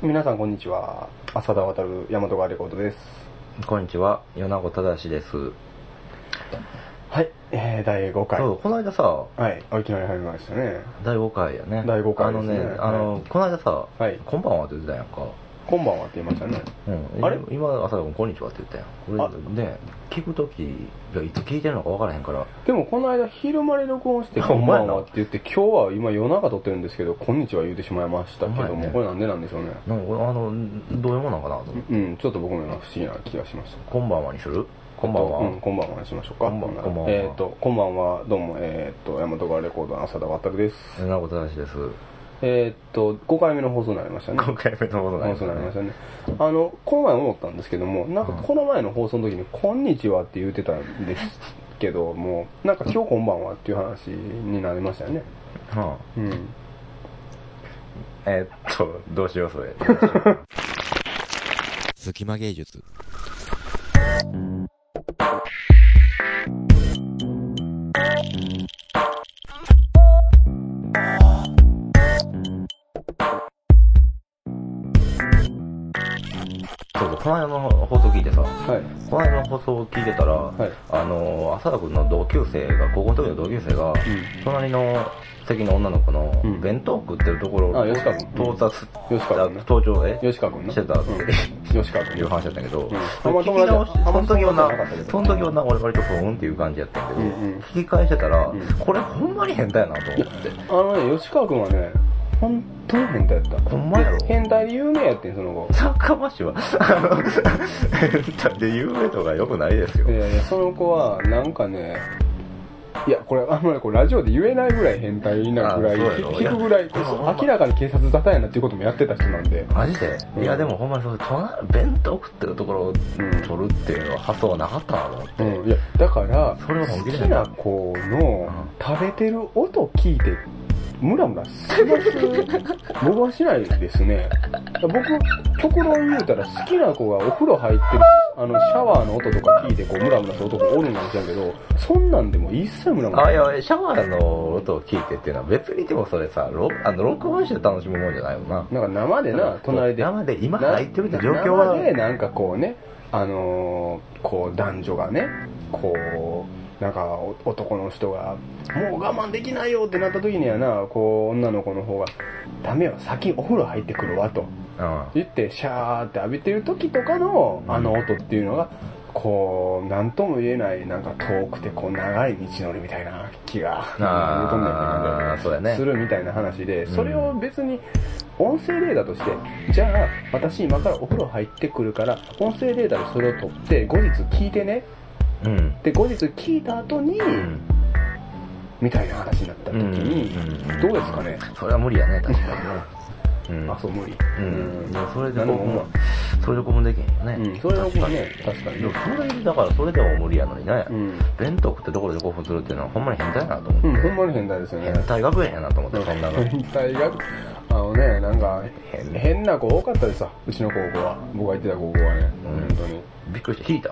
皆さんこんにちは。浅田渡る大和川レコードです。こんにちは、米子正です。はい、えー、第5回。そう、この間さ、はい。あいきなり入りましたね。第5回やね。第五回あのね、ですねあの、この間さ、はい。こんばんはって言ってたやんか。こんばんはって言いましたね。うん。あれ？今、朝田君、こんにちはって言ったやん。あこれね、聞くときがいつ聞いてるのか分からへんから、でもこの間昼間に録音して あこんばんほんまやなはって言って今日は今夜中撮ってるんですけどこんにちは言うてしまいましたけども、ほんまやね。これなんでなんでしょうね？なんかあの、どういうもんなんかなと。思って。うんちょっと僕も今不思議な気がしました。こんばんはにする？こんばんは。うん、こんばんはにしましょうか。こんばんこんばんは。えっ、とこんばんは。どうもえっ、と大和川レコードの浅田渡です。米子正です。えっ、と5回目の放送になりましたね5回目の放送になりましたね。あの、この前思ったんですけども、なんかこの前の放送の時に、こんにちはって言ってたんですけども、なんか今日こんばんはっていう話になりましたよね。はうん。あ、えーっと、どうしようそれ。隙間芸術そうそう、この間の放送聞いてさ、はい。この間の放送を聞いてたら、い。あの、浅田君の同級生が、高校の時の同級生が、隣の席の女の子のうん。弁当食ってるところをあ吉川君。到達、吉川君ね。登頂で？吉川君な。してたって。うん。吉川君。いう話だったけど、ん。それ聞き直し、あんまその時はその時はな、俺割とふーんっていう感じやったけど、うんうん。聞き返してたら、んこれほんまに変態やなと思って。あのね、吉川君はね、本当に変態やった。ほんまやろ？変態で有名やってん、その後。サッカーマッシュは、あの、変態で有名とか良くないですよい。やいや、その子は、なんかね、いや、これ、あんまりラジオで言えないぐらい変態なぐらい、聞くぐらい明らかに警察沙汰やなっていうこともやってた人なんで。マジで、うんいやでもほんまにそう、隣弁当食ってるところを取るっていうのは発想はなかったなと思って。うん、いや、だから、好きな子の食べてる音聞いて、ムラムラします僕はしないですね。僕、極論言うたら好きな子がお風呂入ってる、あの、シャワーの音とか聞いて、こう、ムラムラする男おるんかもしれんけど、そんなんでも一切ムラムラあ、いや、シャワーの音を聞いてっていうのは別にでもそれさ、ロあの録音して楽しむもんじゃないよな。なんか生でな、隣で。生で今入ってるって状況は生でなんかこうね、あのーこう男女がね、こう、なんかお男の人が、もう我慢できないよってなった時にはな、こう女の子の方が、ダメよ、先お風呂入ってくるわとうん。言って、シャーって浴びてる時とかのあの音っていうのが、こう、なんとも言えない、なんか遠くてこう長い道のりみたいな気が、んねんけどねそうやねするみたいな話で、うんそれを別に音声データとして、じゃあ私今からお風呂入ってくるから、音声データでそれを取って後日聞いてね。うん。で、後日聞いた後に、うん。みたいな話になった時に、うんうんどうですかね、それは無理やね、確かにね。うん。あ、そう無理。うん。でもそれでなんでもそれでこうもできへんよね。うん、それは僕はね、確かにでもそれ、だからそれでも無理やのにね。うん。弁当食ってところで興奮するっていうのはほんまに変態やなと思って。うん、ほんまに変態ですよね。変態学園やなと思って、そんなの。変態が、あのね、なんか変、変な子多かったですわ、うちの高校は。僕が行ってた高校はね、うん本当に。びっくりして引いた。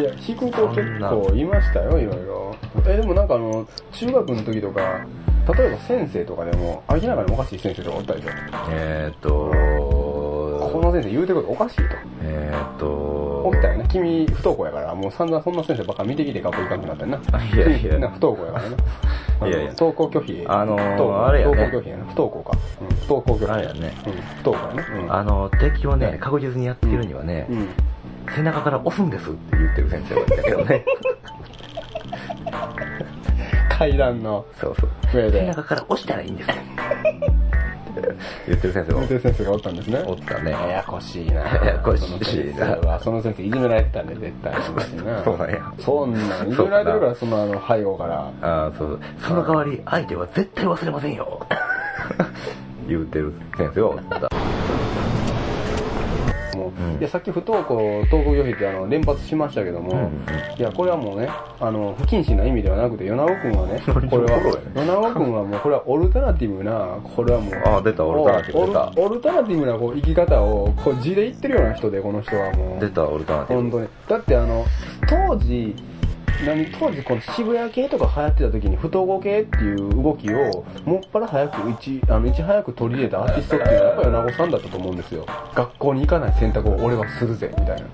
いや、引く子結構いましたよ、いろいろ。え、でもなんかあの、中学の時とか、例えば先生とかでも、明らかにおかしい先生とかおったでしょ？えーっと、この先生言うてることおかしいと。えーっと、おったよね。君、不登校やから、もう散々そんな先生ばっか見てきて学校行かんくなったよな。いやいやな不登校やからな。いやいや登校拒否。あのー不登校あれやね不登校拒否やな。不登校か。うん、不登校拒否。あれやね。うん、不登校やね。うん。あの、敵をね、確実にやっつけるにはね、うん。背中から押すんですって言ってる先生がいたけどね。階段のそうそう。上で背中から押したらいいんですよ。言ってる先生が運転先生がおったんですね。おったね。ややこしいなややこしいなその先生はその先生いじめられてたんで、絶対そうしな。そうなんや。そんなん、いじめられてるから、そのあの、背後から。ああ、そうそう。その代わり、相手は絶対忘れませんよ。言うてる先生がおった。いや、さっき不登校、登校拒否ってあの、連発しましたけども、いや、これはもうね、あの、不謹慎な意味ではなくて、米尾くんはね、これは、米尾くんはもう、これはオルタナティブな、これはもう、あ出たオルタナティブ出たオルオルタナティブなこう生き方を、こう、字で言ってるような人で、この人はもう。出た、オルタナティブ。本当に。だってあの、当時、何当時この渋谷系とか流行ってた時に不統合系っていう動きをもっぱら早くいちあのいち早く取り入れたアーティストっていうのはやっぱり米子さんだったと思うんですよ。学校に行かない選択を俺はするぜみたいな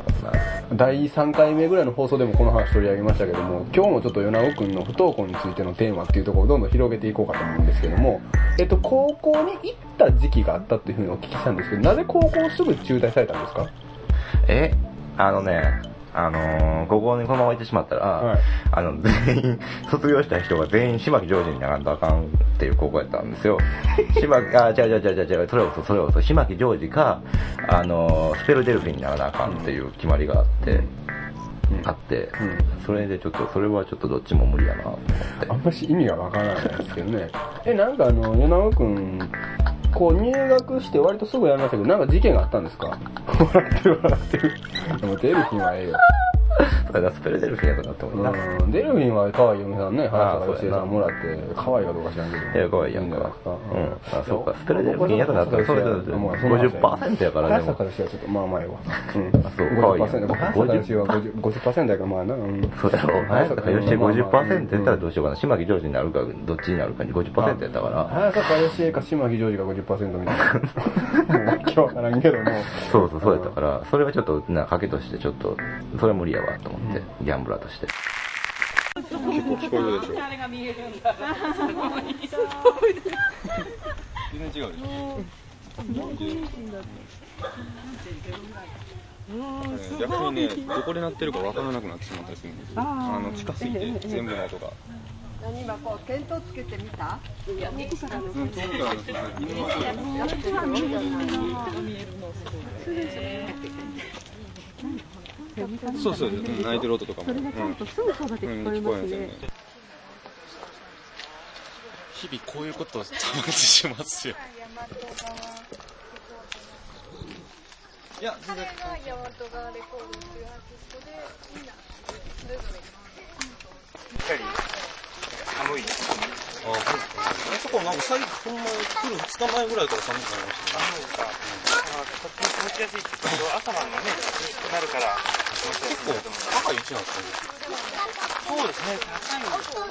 第3回目ぐらいの放送でもこの話取り上げましたけども今日もちょっと米子くんの不登校についてのテーマっていうところをどんどん広げていこうかと思うんですけどもえっと高校に行った時期があったっていうふうにお聞きしたんですけどなぜ高校すぐ中退されたんですか？えあのね、あのー、ここにこのまま行ってしまったら、はいあの、全員、卒業した人が全員、島木ジョージにならんとあかんっていう高校やったんですよ。島木、あ、違う違う違う違うそれこそ、それこそ、島木ジョージか、あのー、スペルデルフィンにならなあかんっていう決まりがあって、うんあって、うんそれでちょっと、それはちょっとどっちも無理やなと思って。あんまし意味がわからないですけどね。え、なんかあの、米子くん、こう入学して割とすぐやめましたけど、なんか事件があったんですか？笑ってる笑ってる。で も出る日はええよ。それがスペルデルフィンやったなって思った。うん、デルフィンは可愛い嫁さんね、ああ早坂芳恵さんもらって、可愛いかどうか知らんけど。いや可愛いやんか。うんあそうかスペルデルフィンやったらそれそれそれもうその話50%やからでも早坂芳恵はちょっとまあまあええわ。うん。あそう可愛いやん50%。早坂芳恵は 50%, 50やからまあな。うん。そうやろ。早坂よしまあまあ50%やったらどうしようかな。島木ジョージになるか、どっちになるかに50%やったから。早坂芳恵か島木ジョージが50%みたいな。もうわけわからんけども。そうそう、そうやったから、それはちょっと、な、賭けとしてちょっと、それは無理やわと思って、ギャンブラーとして。結構聞こえるでしょ。あれが見えるんだ。全然違うでしょ。逆にね、どこで鳴ってるかわからなくなってしまったりするんですよ。あの近すぎて全部の音が。何今こう見当つけてみた？いや、奥からのうん、遠くからの鈴木やってるのいいじゃない見えるのすごいね。そうそう、うん泣いてる音とかも。それがちゃんとすぐそばで聞こえますね。日々こういうことをたまにしますよ。いや、全然。彼がヤマトガレコードっていうアーティストでみんなそれぞれ寒い。あ、あそこなんか最近、ほんま来る2日前ぐらいから寒くなりましたね。寒いか。まあ、とっても気持ちやすいって言うと、朝晩がね、涼しくなるから、気持ちやすいんだと思う。高い位置なんですかね。そうですね、高いんですよ。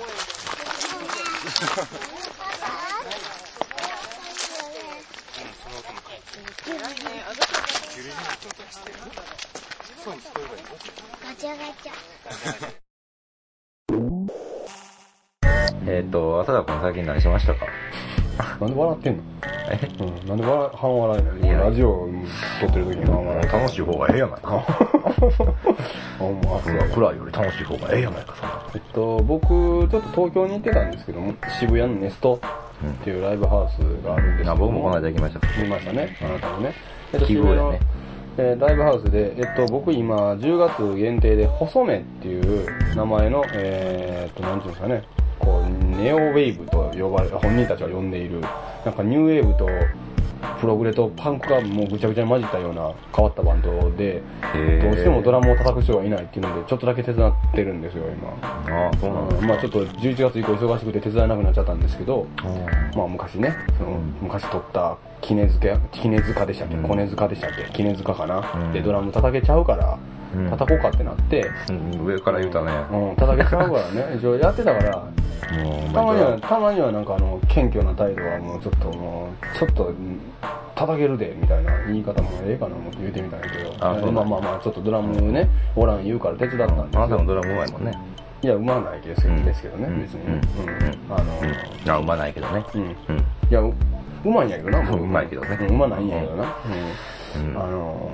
ガチャガチャえっ、と、浅田君最近何しましたか？なんで笑ってんの？え？うん、なんで笑半笑いなのいやラジオ撮ってる時に半笑い。楽しい方がええやないか。あ、ほんま、そ暗いより楽しい方がええやないか、そんな。えっと、僕、ちょっと東京に行ってたんですけども、渋谷のネストっていうライブハウスがあるんですけどあ僕もこの間行きました。見ましたね、あなたもね。えっと、奇遇やね。えーライブハウスで、えっと、僕今、10月限定で、細めっていう名前の、えーっと、なんていうんですかね、こう、ネオウェーブと呼ばれ、本人たちが呼んでいる、なんかニューウェーブと、プログレとパンクがもうぐちゃぐちゃに混じったような変わったバンドで、どうしてもドラムを叩く人がいないっていうので、ちょっとだけ手伝ってるんですよ、今。ああ、そうなんうん。まあちょっと11月以降忙しくて手伝えなくなっちゃったんですけど、まあ昔ね、その昔撮った杵塚、でしたっけ、うん。小根塚でしたっけ？杵塚かな、うんでドラム叩けちゃうから、うん叩こうかってなって、うん、上から言うたね。うん、叩けちゃうからね、一応やってたから、たまには、たまにはなんかあの、謙虚な態度はもうちょっともう、ちょっと、うん叩けるで、みたいな言い方もええかな思って言うてみたんやけど、あそまあまあまあ、ちょっとドラムね、おらん言うから手伝ったんですあよなたもドラムうまいもんね。いや、うまないですけど,、うんですけどね、うん別に。うんうん。あの、うん。あ、うまないけどね。うん。うん。いや、ううまいんやけどな、僕うまいけどねうまないんやけどな。うんうん。あの、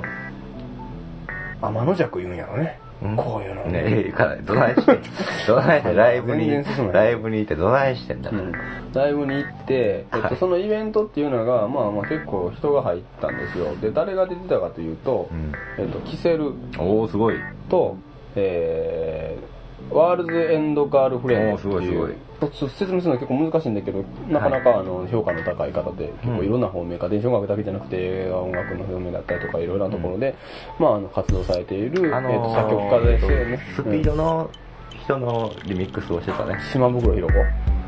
天の弱言うんやろね。うんこういうの。ねえ、かなり、どないしてん どないして、ライブにライブに行ってどないしてんだ？うん。ライブに行って、えっと、はいそのイベントっていうのが、まあまあ結構人が入ったんですよ。で、誰が出てたかというと、うん。えっと、キセルおー、すごい。と、えー、ワールズエンドガールフレンドっていう説明するの結構難しいんだけど、なかなかあの評価の高い方で、結構いろんな方面、家庭音楽だけじゃなくて映画音楽の方面だったりとかいろいろなところで、まああの活動されている、あのえっと作曲家ですよね。スピードの人のリミックスをしてたね。うん島袋ひろ子。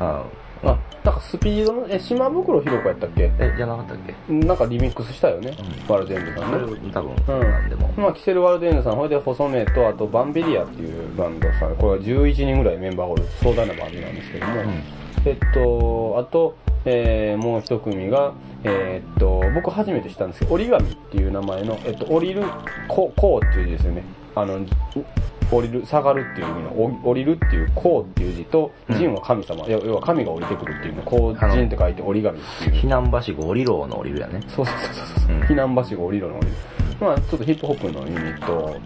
ああ、なんかスピードの、え、島袋ひろ子やったっけ？え、じゃなかったっけ？なんかリミックスしたよね。うんワルデンドさんね。多分、うんなんでも。まあ、キセル・ワルデンドさん、ほいで細目と、あとバンビリアっていうバンドさん、これは11人ぐらいメンバーがおる壮大なバンドなんですけども、えっと、あと、えーもう一組が、えーっと、僕初めて知ったんですけど、折り紙っていう名前の、えっと、降りる、こう、こうっていう字ですよね。あの、降りる、下がるっていう意味の、お降りるっていう、こうっていう字と、神は神様、要要は神が降りてくるっていうの、こう、あの神って書いて折り紙っていう。避難はしご降りろの降りるやね。そうそうそうそうそう、うん避難橋が降りるの降りる。まあちょっとヒップホップのユニット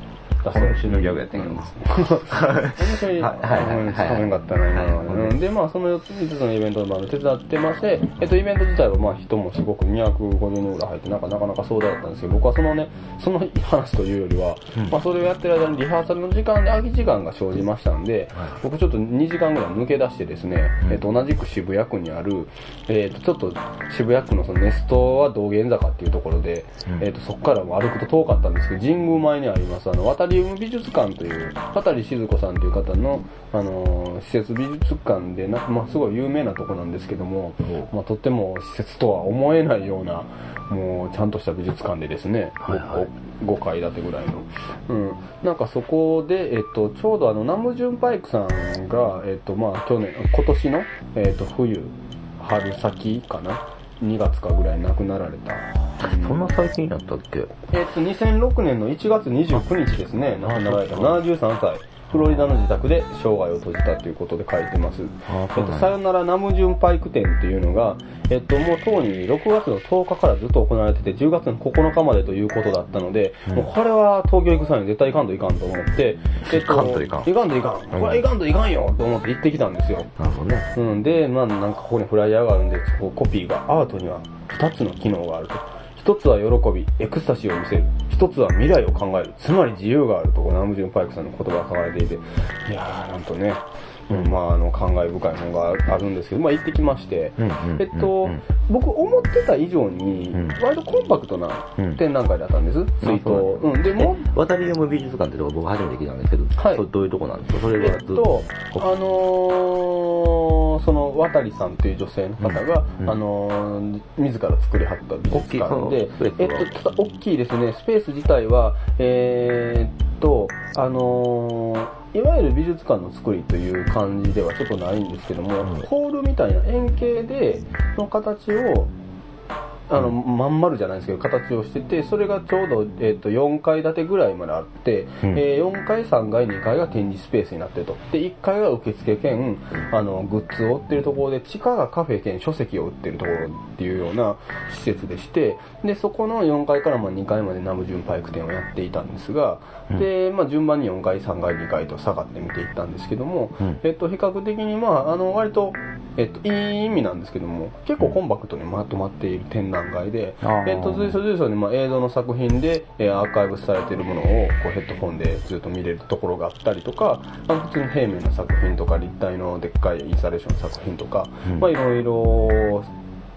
だこの種のギャグやったんやけど。面白い、はい。はい。はい。はい。つかったな、今のはねで、まあその5つのイベントのバンド手伝ってまして、えっと、イベント自体はまあ人もすごく250人ぐらい入って、なんかなかなか壮大だったんですけど、僕はそのね、その話というよりは、まあそれをやってる間にリハーサルの時間で空き時間が生じましたんで、僕ちょっと2時間ぐらい抜け出してですね、えっと、同じく渋谷区にある、えっと、ちょっと渋谷区のそのネストは道玄坂っていうところで、うん。えっと、そこからも歩くと遠かったんですけど、神宮前にあります、あの、渡り海美術館という、渡り静子さんという方の、あのー施設美術館でな、まあ、すごい有名なとこなんですけども、まあ、とっても施設とは思えないような、もう、ちゃんとした美術館でですね、はいはい 5, 階建てぐらいの。うん。なんかそこで、えっと、ちょうどあの、ナムジュンパイクさんが、えっと、まあ、去年、今年の、えっと、冬、春先かな ?2 月かぐらいに亡くなられた。そんな最近やったっけ？えっと、2006年の1月29日ですね、亡くなられた73歳。フロリダの自宅で生涯を閉じたということで書いてます。あえっと、さよならナムジュンパイク展っていうのが、えっと、もうとうに6月の10日からずっと行われてて、10月の9日までということだったので、うんもうこれは東京行く際に絶対行かんといかんと思って、えっと、行かんといかん行かんといかん。これは行かんといかんよと思って行ってきたんですよ。なるほどね。うん、で、まあなんかここにフライヤーがあるんで、こうコピーが、アートには2つの機能があると。一つは喜び、エクスタシーを見せる。一つは未来を考える。つまり自由があると、こうナムジュンパイクさんの言葉が書かれていて、いやー、なんとね、うん、まああの、感慨深いものがあるんですけど、まあ行ってきまして、うんうんえっと、僕思ってた以上にうん、割とコンパクトなうん。展覧会だったんです。水筒。うん、でも、え渡り読む美術館ってとこ僕初めて聞いたんですけど、はい。どういうとこなんですか？それえはずっと、あのー、その、渡さんという女性の方が、うん。あのー、自ら作りはった美術館大きでえはっと、ただ大きいですね、スペース自体は、えーっと、あのー、いわゆる美術館の作りという感じではちょっとないんですけども、うん。ホールみたいな円形で、の形を、あの、まん丸じゃないですけど、形をしてて、それがちょうど、えっ、と、4階建てぐらいまであって、うんえー4階、3階、2階が展示スペースになってると。で、1階が受付兼、あの、グッズを売ってるところで、地下がカフェ兼書籍を売ってるところっていうような施設でして、で、そこの4階からまあ2階までナムジュンパイク店をやっていたんですが、うんで、まあ順番に4階、3階、2階と下がって見ていったんですけども、うん。えっと、比較的にまあ、あの、割と、えっと、いい意味なんですけども、結構コンパクトにまとまっている展覧会で、えっと、随所随所にまあ映像の作品で、えーアーカイブされているものをこうヘッドフォンでずっと見れるところがあったりとか、あの普通に平面の作品とか立体のでっかいインスタレーションの作品とか、うん。まあいろいろ、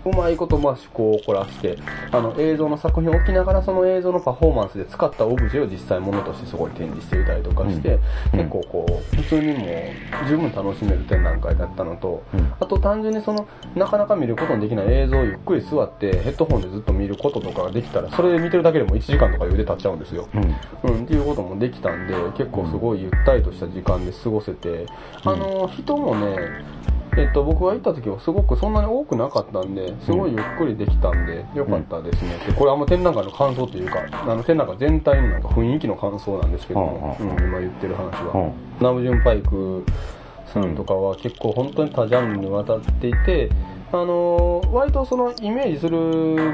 うまいことまあ思考を凝らして、あの映像の作品を置きながらその映像のパフォーマンスで使ったオブジェを実際ものとしてそこに展示していたりとかして、うん結構こう、普通にもう十分楽しめる展覧会だったのと、うんあと単純にその、なかなか見ることのできない映像をゆっくり座ってヘッドホンでずっと見ることとかができたら、それで見てるだけでも1時間とか余裕で経っちゃうんですよ。うん。うん、っていうこともできたんで、結構すごいゆったりとした時間で過ごせて、あの、人もね、えっと、僕が行った時はすごくそんなに多くなかったんで、すごいゆっくりできたんで、よかったですね。でこれあんま展覧会の感想というか、あの展覧会全体のなんか雰囲気の感想なんですけども、うんうん、今言ってる話は。うナムジュンパイクさんとかは結構本当に多ジャンルにわたっていて、あのー割とそのイメージする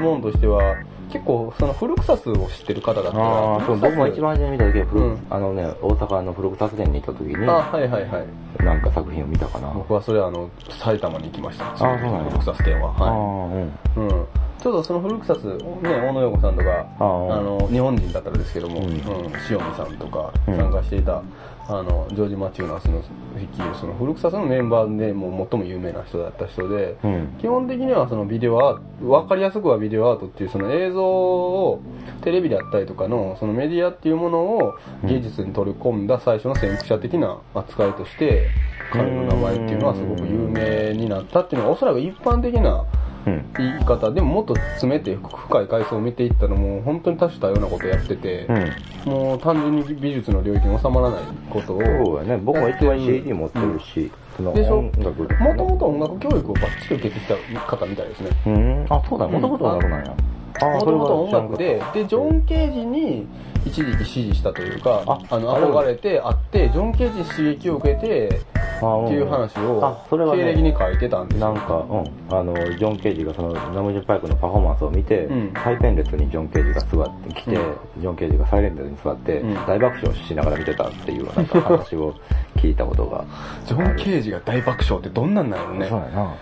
ものとしては、結構その古草津を知ってる方だったら、ああ、そう、僕も一番初めに見た時は、古うんあのね、大阪の古草店に行った時に、あ、はいはいはい。なんか作品を見たかな。僕はそれあの、埼玉に行きました。そうなんや古草津店は。ああ、はうん。い。うん。ちょうどその古草津、ね、大野洋子さんとか、あの、日本人だったらですけども、ううんん、塩見さんとかうん参加していた、あの、ジョージ・マチューナスの率いるその古草津のメンバーでもう最も有名な人だった人で、うん。基本的にはそのビデオアート、わかりやすくはビデオアートっていうその映像をテレビであったりとかのそのメディアっていうものを芸術に取り込んだ最初の先駆者的な扱いとして彼の名前っていうのはすごく有名になったっていうのはおそらく一般的なうん。言い方でももっと詰めて深い階層を見ていったらもう本当に多種多様なことをやっててう、ん。もう単純に美術の領域に収まらないことをそうやね。僕も一番 CD 持ってるし、そのでしょ？音楽。もともと音楽教育をバッチリ受けてきた方みたいですね。うん。あ、そうだ。もともと音楽なんや。あもともと音楽で、で、ジョン・ケージに一時期支持したというか、ああの、憧れてあって、ジョン・ケージに刺激を受けて、あっていう話をあ、それはね経歴に書いてたんですよなんか、うん、あの、ジョン・ケージがその、ナムジュパイクのパフォーマンスを見て、うん最前列にジョン・ケージが座ってきて、うんジョン・ケージが最前列に座って、うん大爆笑しながら見てたっていうなんか話を聞いたことが。ジョン・ケージが大爆笑ってどんなんなんやろね。そうやな。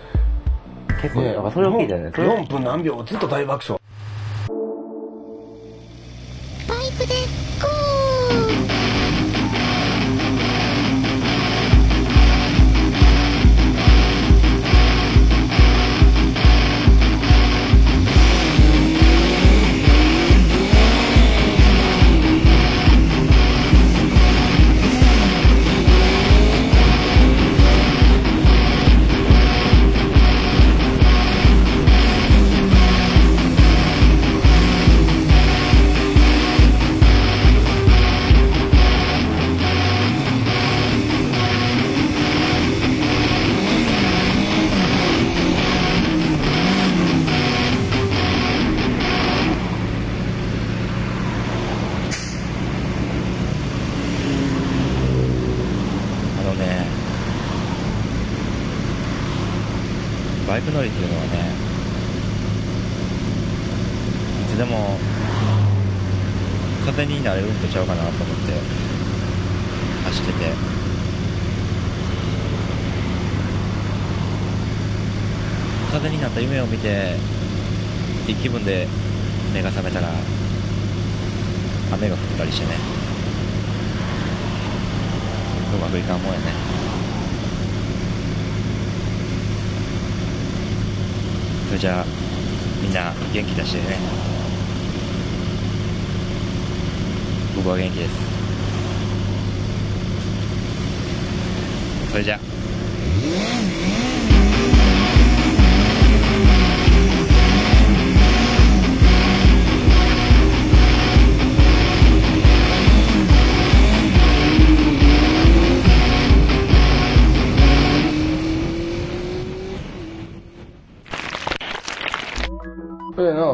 結構、ねそれを聞いてね、それ4分何秒ずっと大爆笑。パイプでこういい気分で目が覚めたら、雨が降ったりしてね。うまくいかんもんやね。それじゃあ、みんな元気出してね。僕は元気です。それじゃあ。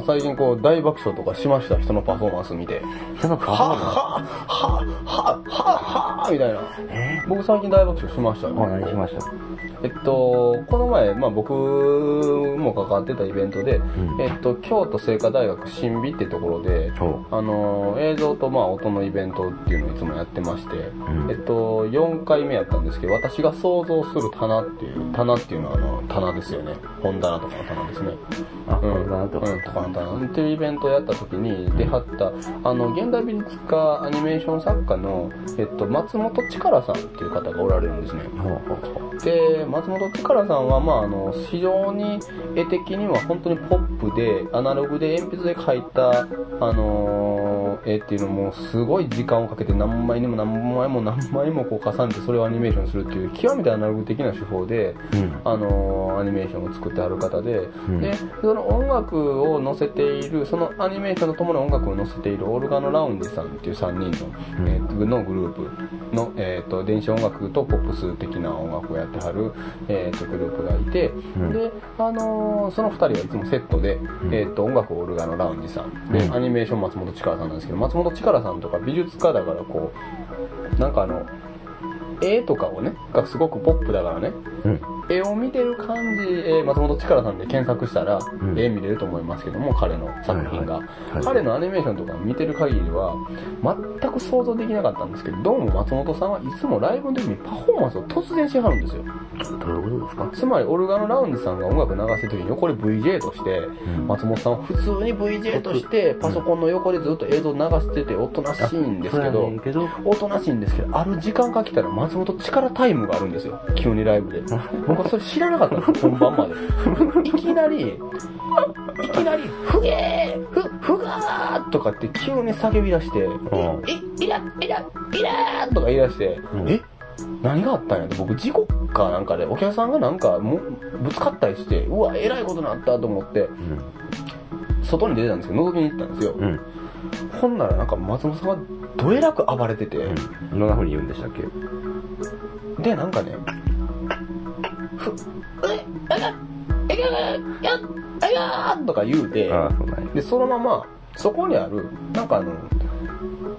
最近こう大爆笑とかしました？人のパフォーマンス見て。そのパはっはっはっはっはっはみたいな。え僕最近大爆笑しましたよ、ー、お何しましたえっと、この前、まあ僕も関わってたイベントで、ん。えっと、京都精華大学新美ってところで、ほあの、映像とまあ音のイベントっていうのをいつもやってまして、ん。えっと、4回目やったんですけど、私が想像する棚っていう、棚っていうのはあの、棚ですよね。本棚とかの棚ですね。あ、うん、これなんとかうん、とかの棚。っていうイベントをやった時に出はった、あの、現代美術家、アニメーション作家の、えっと、松本力さんっていう方がおられるんですね。で、松本宝さんは、まあ、あの、非常に絵的には本当にポップで、アナログで鉛筆で描いた、あのー絵っていうのも、すごい時間をかけて何枚にも何枚も何枚もこう重ねてそれをアニメーションするっていう、極めてアナログ的な手法で、うん。あのーアニメーションを作ってある方で、ん。で、その音楽を載せている、そのアニメーションとともに音楽を載せているオルガノラウンジさんっていう3人の、うん。えーとのグループの、えーと、電子音楽とポップス的な音楽をやってはる、えーと、グループがいて、ん。で、あのーその2人はいつもセットで、えーと、音楽オルガノラウンジさん、で、うん。アニメーション松本力さんなんですけど、松本力さんとか美術家だからこう、なんかあの、絵とかをね、がすごくポップだからね、うん、絵を見てる感じ、えー、松本力さんで検索したら、うん、絵見れると思いますけども、彼の作品が、はいはい、彼のアニメーションとか見てる限りは、全く想像できなかったんですけど、どうも松本さんはいつもライブの時にパフォーマンスを突然しはるんですよ。どういうことですか？つまり、オルガのラウンジさんが音楽流してる時に横で VJ として、うん、松本さんは普通に VJ として、パソコンの横でずっと映像流してて、おとなしいんですけど、おとなしいんですけど、ある時間かけたら松本力タイムがあるんですよ。急にライブで。僕はそれ知らなかったの、本番まで。いきなり、いきなり、ふげーふ、ふがーとかって急に叫び出して、え、いら、いら、いらーとか言い出して、うん、え何があったんやって、僕事故かなんかで、お客さんがなんかもぶつかったりして、うわ、えらいことになったと思って、うん、外に出てたんですけど、覗きに行ったんですよ。うん、ほんならなんか松本さんがどえらく暴れてて、うん、どんな風に言うんでしたっけ？で、なんかね、え、え、え、え、とか言うて、ああそうで、そのまま、そこにある、なんかあの、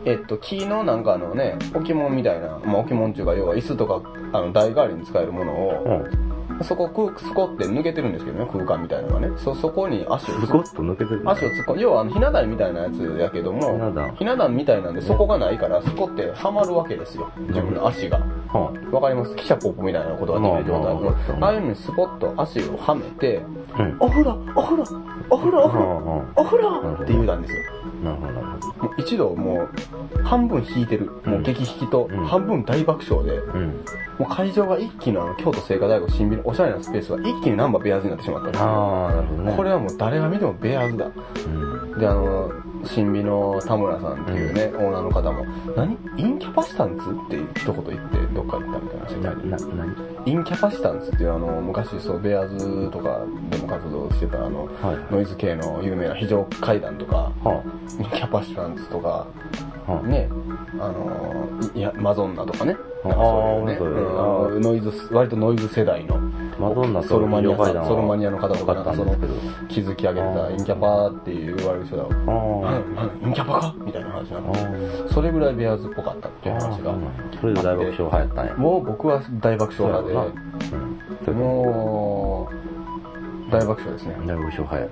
えっと、木のなんかのね、置物みたいな、まあ置物っていうか、要は椅子とか、あの、台代わりに使えるものを、うんそこ、く、そこって抜けてるんですけどね、空間みたいなのがね。そ、そこに足を。すこっと抜けてる、ね、足を突っ込ん要は、あの、ひな壇みたいなやつやけども、ひな壇。ひな壇みたいなんで、そこがないから、そこってはまるわけですよ。自分の足が。わ、はわ、かります？汽車ポップみたいなことができる状態で。ああいうのにスポッと足をはめて、うん、お風呂、お風呂、お風呂、お風呂、お風呂って言うたんですよ。なるほど。もう一度もう、半分引いてる。もう激引きと、半分大爆笑で、うん、もう会場が一気にあの京都聖火大学新ビルおしゃれなスペースが一気にナンバーベアーズになってしまったんですああなるほどね。これはもう誰が見てもベアーズだ、うん、であの新美の田村さんっていうね、うん、オーナーの方も「何？インキャパシタンツ?」って一言言ってどっか行ったみたいな世界にな何？インキャパシタンツっていうあの昔そうベアーズとかでも活動してたあの、はい、ノイズ系の有名な非常階段とか、はあ、インキャパシタンツとか、はあ、ねあのいやマゾンナとかね。あんかそういう、ん、ノイズ割とノイズ世代の。マドンナソロマニアソロマニアの方とかなんかその築き上げてたインキャパーって言われる人だ。ろうインキャパかみたいな話なのそれぐらいベアーズっぽかったっていう話が。それで大爆笑派やったんや。もう僕は大爆笑派で、うん、もう大爆笑ですね。大爆笑はい、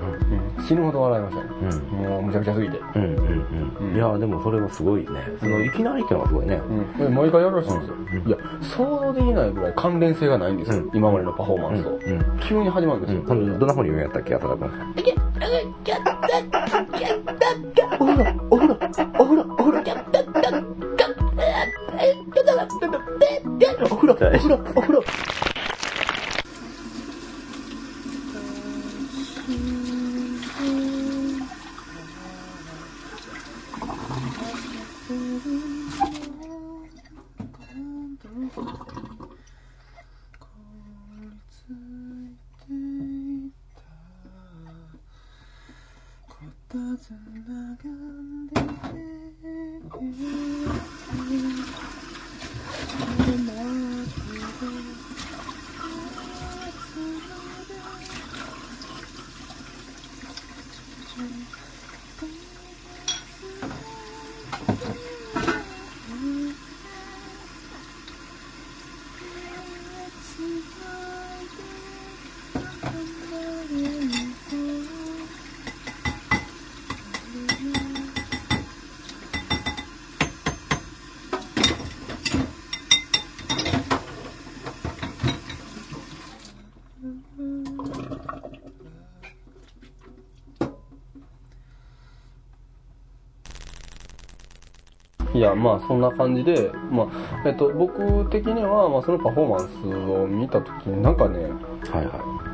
うん、死ぬほど笑いましたね、うん、もうむちゃくちゃすぎて。うんうんうん、いやでもそれはすごいね。そのいきなりっていうのはすごいね、うん、毎回やるらしいんですよ、いや想像できないぐらい関連性がないんですよ、今までのパフォーマンスと、急に始まるんですよ、どんなふうに言うんやったっけ浅田君お風呂お風呂お風呂お風呂。お風呂お風呂お風呂。いや、まあそんな感じで、まあ、えっと、僕的には、まあそのパフォーマンスを見たときに、なんかね、はいは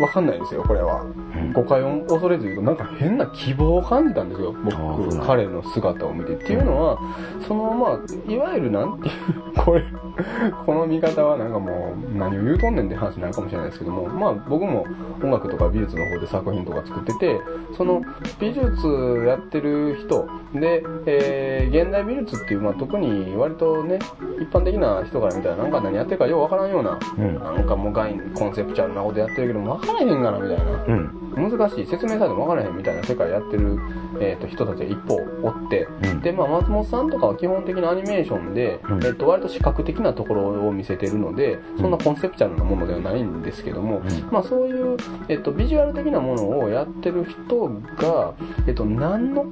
わかんないですよ、これは。い。誤解を恐れず言うと、なんか変な希望を感じたんですよ、僕彼の姿を見て。っていうのは、その、まあ、いわゆるなんていう、これ、この見方はなんかもう、何を言うとんねんって話になるかもしれないですけども、まあ僕も音楽とか美術の方で作品とか作ってて、その美術やってる人で、えー、現代美術っていう、まあ特に割とね、一般的な人から見たらなんか何やってるかようわからんような、うん。なんかもう概念コンセプチュアルなことやってるけど、ど分からへんがなみたいなうん。難しい説明されても分からへんみたいな世界やってる、えー、と人たちが一方おって、うん。で、まあ、松本さんとかは基本的なアニメーションで、うん。えっと割と視覚的なところを見せてるのでそんなコンセプチュアルなものではないんですけども、うん。まあ、そういう、えっとビジュアル的なものをやってる人が、えっと何の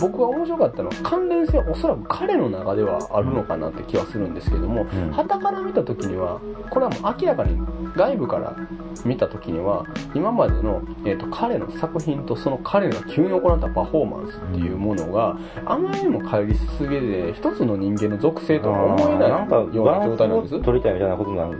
僕が面白かったのは関連性はおそらく彼の中ではあるのかなって気はするんですけども、ん。旗から見た時にはこれはもう明らかに外部から見た時には今までの、えー、と彼の作品とその彼が急に行ったパフォーマンスっていうものがあまりにも乖離しすぎで一つの人間の属性とは思えないような状態なんです。取りたいみたいなことがある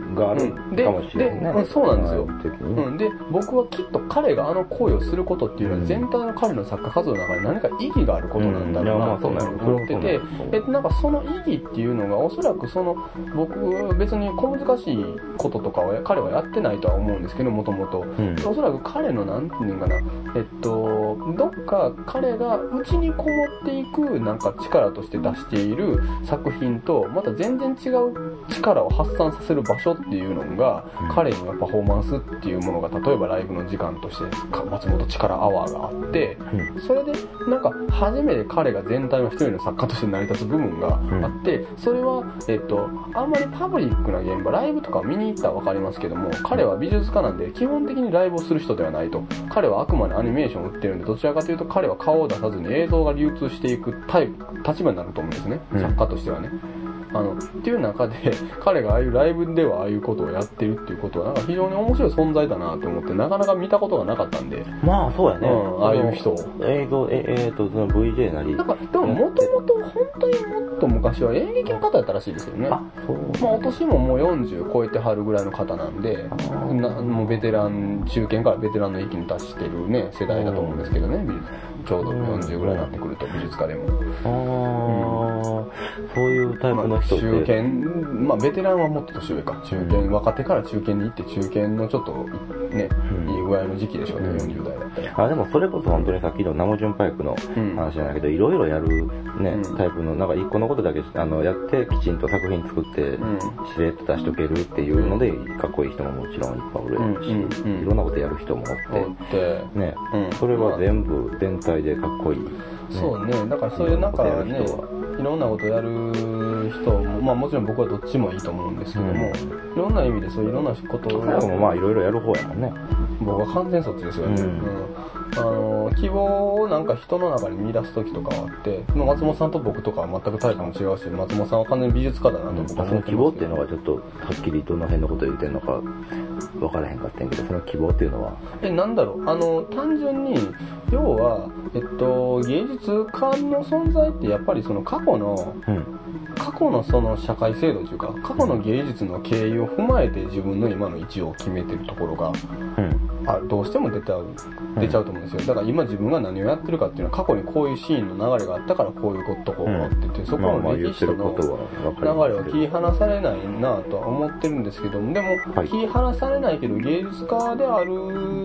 かもしれないうんそうなんですよ。うん、で僕はきっと彼があの行為をすることっていうのうん。は全体の彼の作家活動の中で何か意義があることなんだろうな。と思ってて、えなんかその意義っていうのがおそらくその僕別に小難しいこととかは彼はやってないとは思うんですけどもともと。うん。おそらく彼のなんていうのかな。えっとどっか彼が内にこもっていくなんか力として出している作品とまた全然違う力を発散させる場所っていうのが、うん。彼にはパフォーマンスっていうものが例えばライブの時間としてか松本力アワーがあってそれでなんか初めて彼が全体の一人の作家として成り立つ部分があって、それは、えっと、あんまりパブリックな現場ライブとか見に行ったら分かりますけども彼は美術家なんで基本的にライブをする人ではないと。彼はあくまでアニメーションを売ってるんでどちらかというと彼は顔を出さずに映像が流通していくタイプ立場になると思うんですね。うん。作家としてはね。あのっていう中で 彼がああいうライブではああいうことをやってるっていうことはなんか非常に面白い存在だなと思ってなかなか見たことがなかったんでまあ、そうやね。うんああいう人を映像、え、えーと、その VJ なり。なんかでももともと本当にもっと昔は演劇の方やったらしいですよねあ、そう。まあ、お年ももう40超えてはるぐらいの方なんで、なもうベテラン、中堅からベテランの域に達してるね、世代だと思うんですけどね、ちょうど40ぐらいになってくると、美術家でも。ああ、そういうタイプの人って。中堅、まあ、ベテランはもっと年上か。中堅、若手から中堅に行って、中堅のちょっと、ね、うんいい具合の時期でしょうね、うん。40代だったら。あ、でもそれこそ本当にさっきのナモジュンパイクのうん話じゃないけど、いろいろやるね、うん。タイプの、なんか一個のことだけあのやって、きちんと作品作って、うん。しれっと出しとけるっていうので、かっこいい人ももちろんいっぱいおるし、うんうんうん。いろんなことやる人もおって、ね、うん。それは全部全体でかっこいい。そうね、だからそういうなんかねいろんなことやる人も、まあもちろん僕はどっちもいいと思うんですけども、うん。いろんな意味でそういろんなことを、もまあいろいろやる方やもんね。僕は完全そっちですよね。うん。うん。あの希望をなんか人の中に見出す時とかはあって、まあ松本さんと僕とかは全くタイプも違うし、松本さんは完全に美術家だなと僕はその希望っていうのはがちょっとはっきりどの辺のこと言ってんのか分からへんかったんやけど、その希望っていうのは、え、なんだろう、あの、単純に、要は、えっと、芸術家の存在ってやっぱりその過去の、うん。過去のその社会制度というか、過去の芸術の経緯を踏まえて自分の今の位置を決めてるところが、うん。あどうしても出ちゃう、出ちゃうと思うんですよ。だから今自分が何をやってるかっていうのは過去にこういうシーンの流れがあったからこういうことこうあってて、そこまあまのあ言ってる歴史との流れは切り離されないなとは思ってるんですけどもでも、はい切り離されないけど芸術家である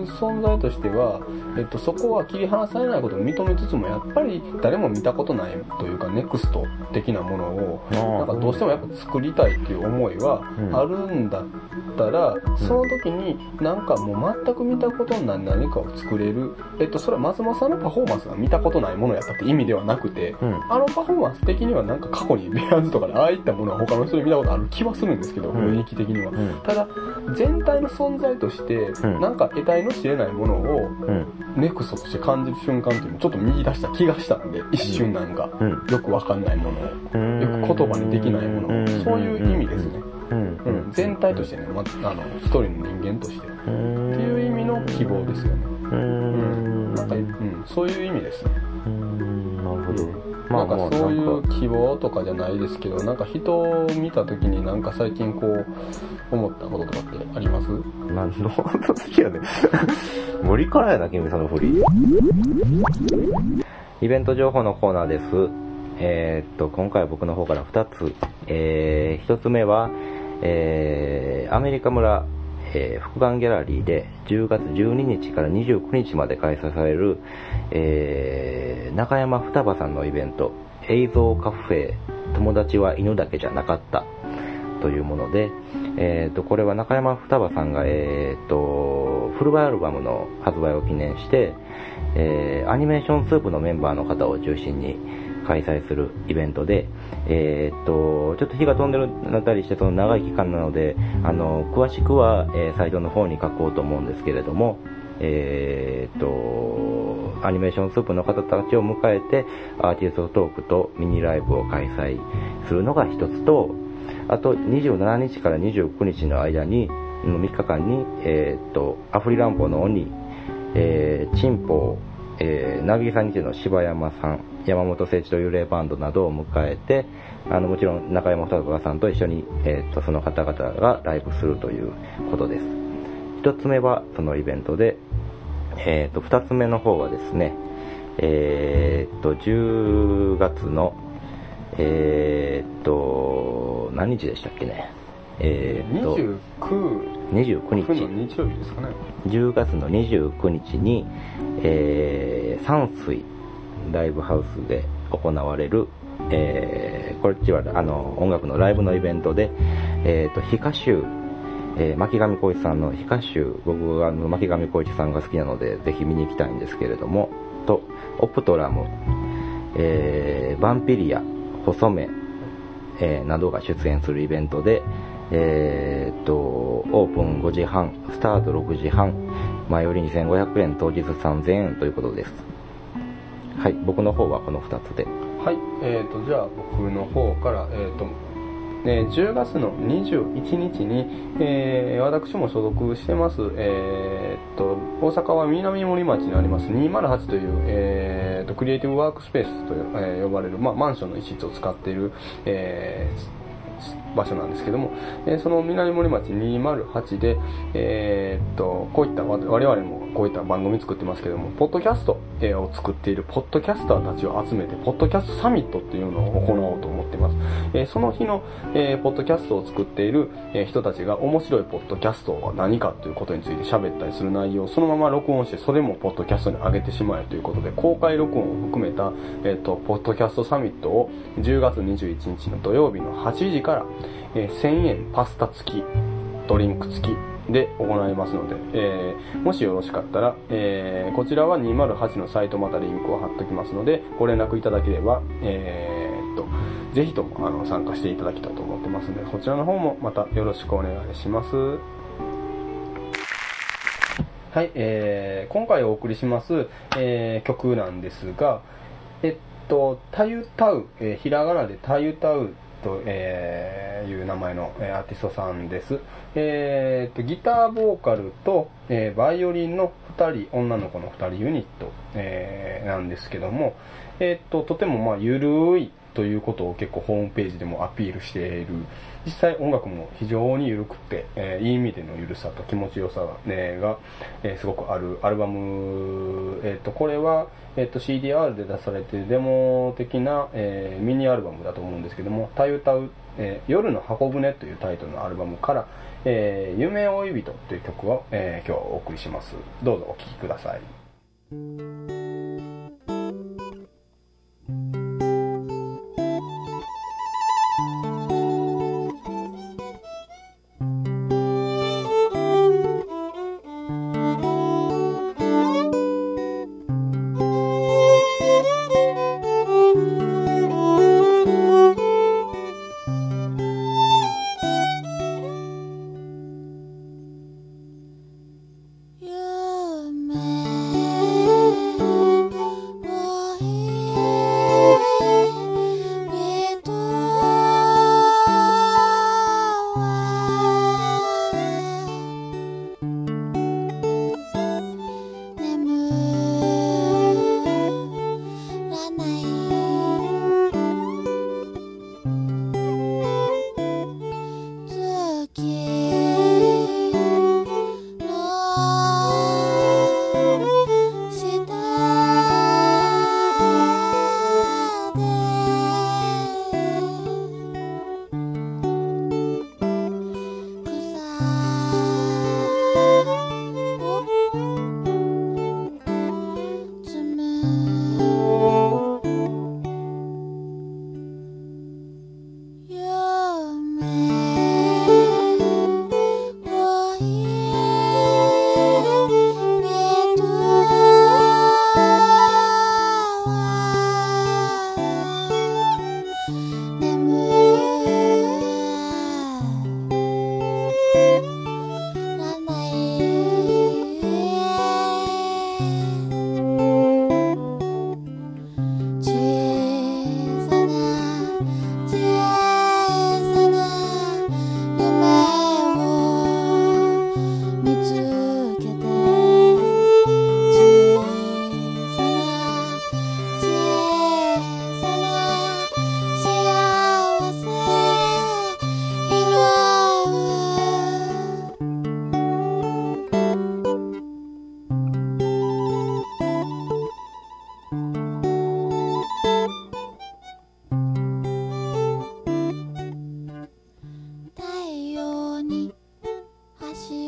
存在としては、えっと、そこは切り離されないことを認めつつもやっぱり誰も見たことないというかネクスト的なものをなんかどうしてもやっぱ作りたいっていう思いはうんあるんだったら、その時になんかもう全く見たことのない何かを作れる、えっと、それは松本さんのパフォーマンスが見たことないものやったって意味ではなくて、うん。あのパフォーマンス的にはなんか過去にベアーズとかでああいったものは他の人に見たことある気はするんですけど、ん雰囲気的には。うん。ただ、全体の存在として、んなんか得体の知れないものをうん。ネクストとして感じる瞬間っていうのをちょっと見出した気がしたんで、一瞬なんか、うん。よくわかんないものを、よく言葉にできないものを、そういう意味ですね。うん。うん、全体としてね、ま、あの、一人の人間として。っていう意味の希望ですよね。ううん。ん。なんか、うん、そういう意味ですね。うん。なるほど。なんかそういう希望とかじゃないですけど、なんか人を見た時になんか最近こう、思ったこととかってあります？何の好きやねん。無理からやな、君その振り。イベント情報のコーナーです。えーっと、今回は僕の方から2つ。えー、1つ目は、えー、アメリカ村、えー、眼ギャラリーで10月12日から29日まで開催される、えー、中山双葉さんのイベント、映像カフェ、友達は犬だけじゃなかったというもので、えー、とこれは中山双葉さんが、えー、とフルバイアルバムの発売を記念して、えーアニメーションスープのメンバーの方を中心に開催するイベントで、えー、とちょっと日が飛んでるなったりしてその長い期間なのであの詳しくは、えーサイトの方に書こうと思うんですけれども、えー、とアニメーションスープの方たちを迎えてアーティストトークとミニライブを開催するのが一つとあと27日から29日の間にの3日間に、えー、とアフリランポの鬼、えー、チンポー、えー、渚にての柴山さん山本誠一と幽霊バンドなどを迎えてあのもちろん中山双葉さんと一緒に、えー、とその方々がライブするということです。一つ目はそのイベントで、えー、と二つ目の方はですねえー、と10月のえー、と何日でしたっけね。えー、と29 29分の日。日曜日ですかね。10月の29日に、えー、山水ライブハウスで行われる、えー、こっちはあの音楽のライブのイベントで、えー、と非歌集、えー、巻上浩一さんの非歌集僕はあの巻上浩一さんが好きなのでぜひ見に行きたいんですけれどもとオプトラム、えー、バンピリア細目、えーなどが出演するイベントで、えーっと、オープン5時半、スタート6時半、前より2500円、当日3000円ということです。はい、僕の方はこの2つで。はい、えー、とじゃあ僕の方から、えーとえ10月の21日に、えー私も所属してます、えー、と大阪は南森町にあります208という、えー、とクリエイティブワークスペースと、え呼ばれる、まあ、マンションの一室を使っている、えー場所なんですけども、えーその南森町208で、えーっと、こういった、わ我々もこういった番組作ってますけども、ポッドキャストえを作っているポッドキャスターたちを集めて、ポッドキャストサミットっていうのを行おうと思ってます。えーその日の、えーポッドキャストを作っている、え人たちが面白いポッドキャストは何かということについて喋ったりする内容をそのまま録音して、それもポッドキャストに上げてしまえということで、公開録音を含めた、えーっと、ポッドキャストサミットを10月21日の土曜日の8時から、えー1000円パスタ付き、ドリンク付きで行いますので、えーもしよろしかったら、えーこちらは208のサイトまたリンクを貼っておきますので、ご連絡いただければ、えーと、ぜひともあの参加していただきたいと思ってますので、そちらの方もまたよろしくお願いします。はい、えー今回お送りします、えー曲なんですが、えっと、たゆたう、えーひらがなでたゆたうと、えーいう名前の、アーティストさんです。えーと、ギターボーカルと、えーバイオリンの2人、女の子の2人ユニット、えーなんですけども、えーと、とてもまあ、ゆるいということを結構ホームページでもアピールしている。実際音楽も非常に緩くて、えーいい意味での緩さと気持ちよさが,、ねがえーすごくあるアルバム、えーと、これは、えっと、CDR で出されてデモ的な、えーミニアルバムだと思うんですけども、たゆたう、え夜の箱舟というタイトルのアルバムから、えー夢追い人という曲を、えー今日お送りします。どうぞお聴きください。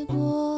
我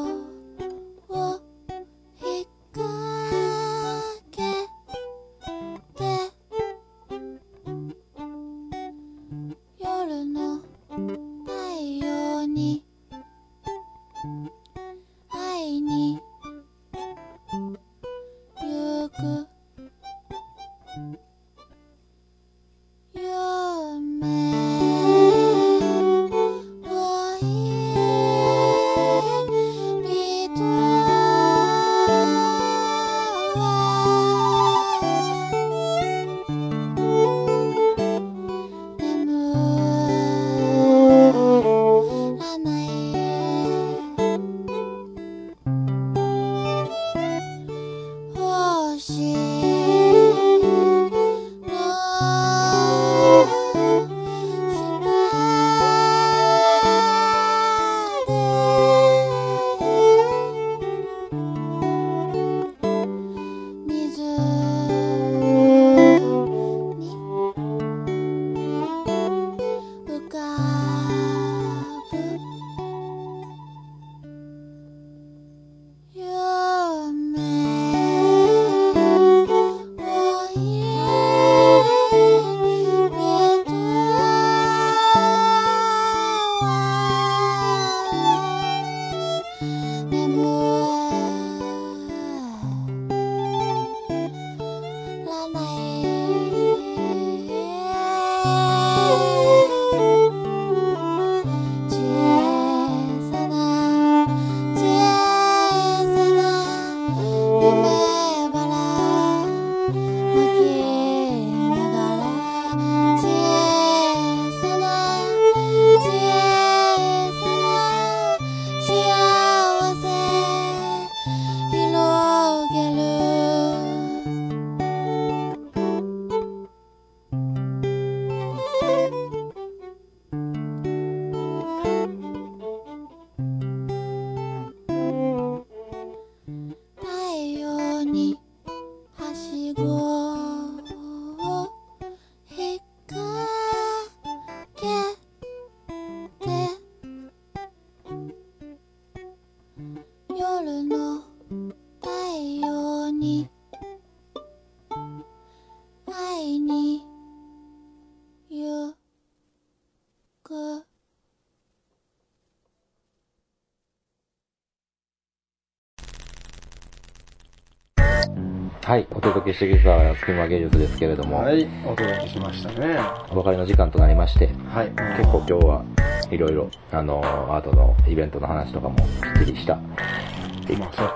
はい、お届けしてきた隙間芸術ですけれども、はい、お届けしましたね。お別れの時間となりまして、はい。結構今日はいろいろ、あの、アートのイベントの話とかもきっちりした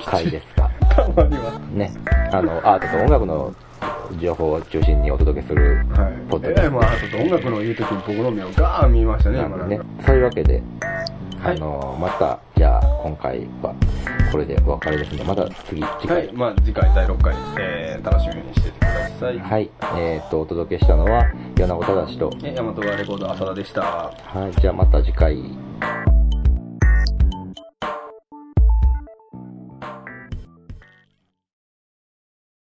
回ですが、たまには。ね、あの、アートと音楽の情報を中心にお届けするはい。ポッドキャスえらいもう、あと音楽の言うときに僕の目をガーン見ましたね、今なんか。、そういうわけで、はいあの、また、じゃあ今回はこれでお別れですので、また次、次回はい。まあ、次回第6回、えー、楽しみにしててください。はい、えー、と、お届けしたのは、米子正と、え、大和川レコード浅田でした。はい、じゃあまた次回。